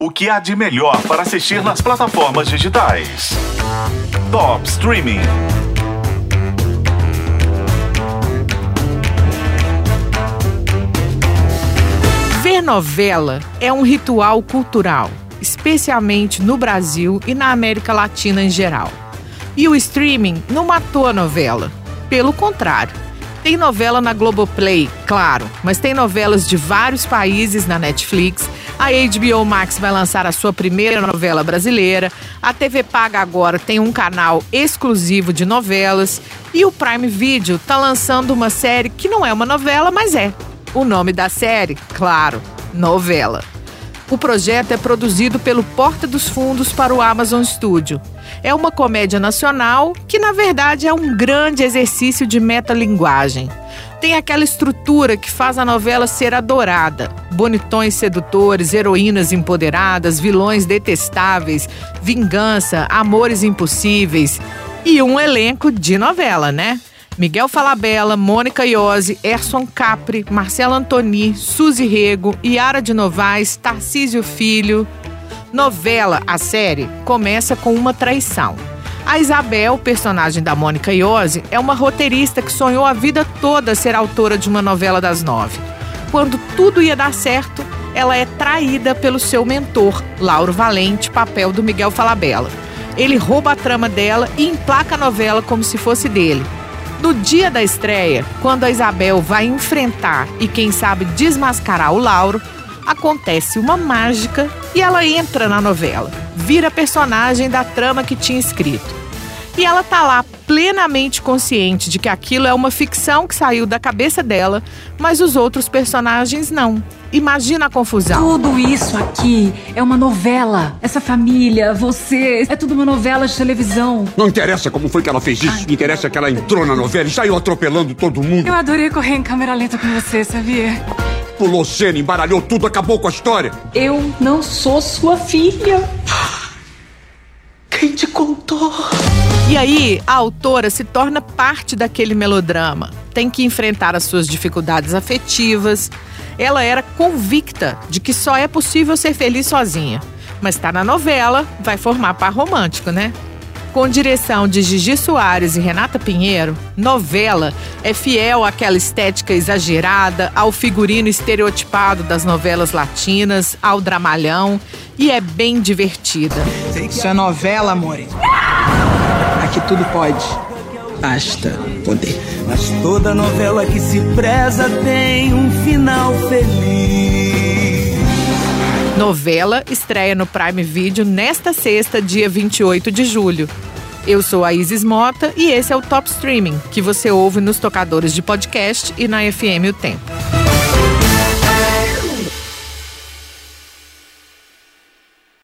O que há de melhor para assistir nas plataformas digitais? Top Streaming. Ver novela é um ritual cultural, especialmente no Brasil e na América Latina em geral. E o streaming não matou a novela. Pelo contrário, tem novela na Globoplay, claro, mas tem novelas de vários países na Netflix. A HBO Max vai lançar a sua primeira novela brasileira. A TV Paga agora tem um canal exclusivo de novelas. E o Prime Video está lançando uma série que não é uma novela, mas é. O nome da série, claro, novela. O projeto é produzido pelo Porta dos Fundos para o Amazon Studio. É uma comédia nacional que, na verdade, é um grande exercício de metalinguagem. Tem aquela estrutura que faz a novela ser adorada: bonitões sedutores, heroínas empoderadas, vilões detestáveis, vingança, amores impossíveis. E um elenco de novela, né? Miguel Falabella, Mônica Iose, Erson Capri, Marcelo Antoni, Suzy Rego, Yara de Novaes, Tarcísio Filho. Novela, a série, começa com uma traição. A Isabel, personagem da Mônica Iose, é uma roteirista que sonhou a vida toda ser autora de uma novela das nove. Quando tudo ia dar certo, ela é traída pelo seu mentor, Lauro Valente, papel do Miguel Falabella. Ele rouba a trama dela e emplaca a novela como se fosse dele. No dia da estreia, quando a Isabel vai enfrentar e quem sabe desmascarar o Lauro, acontece uma mágica e ela entra na novela, vira personagem da trama que tinha escrito. E ela tá lá plenamente consciente de que aquilo é uma ficção que saiu da cabeça dela, mas os outros personagens não. Imagina a confusão. Tudo isso aqui é uma novela. Essa família, você, é tudo uma novela de televisão. Não interessa como foi que ela fez isso. Ai. Interessa que ela entrou na novela e saiu atropelando todo mundo. Eu adorei correr em câmera lenta com você, sabia? Pulou cena, embaralhou tudo, acabou com a história. Eu não sou sua filha. Quem te contou? E aí, a autora se torna parte daquele melodrama. Tem que enfrentar as suas dificuldades afetivas. Ela era convicta de que só é possível ser feliz sozinha. Mas está na novela, vai formar par romântico, né? Com direção de Gigi Soares e Renata Pinheiro, novela é fiel àquela estética exagerada, ao figurino estereotipado das novelas latinas, ao dramalhão e é bem divertida. Isso é novela, amore. Aqui tudo pode. Basta poder. Mas toda novela que se preza tem um final feliz. Novela estreia no Prime Video nesta sexta, dia 28 de julho. Eu sou a Isis Mota e esse é o Top Streaming, que você ouve nos tocadores de podcast e na FM O Tempo.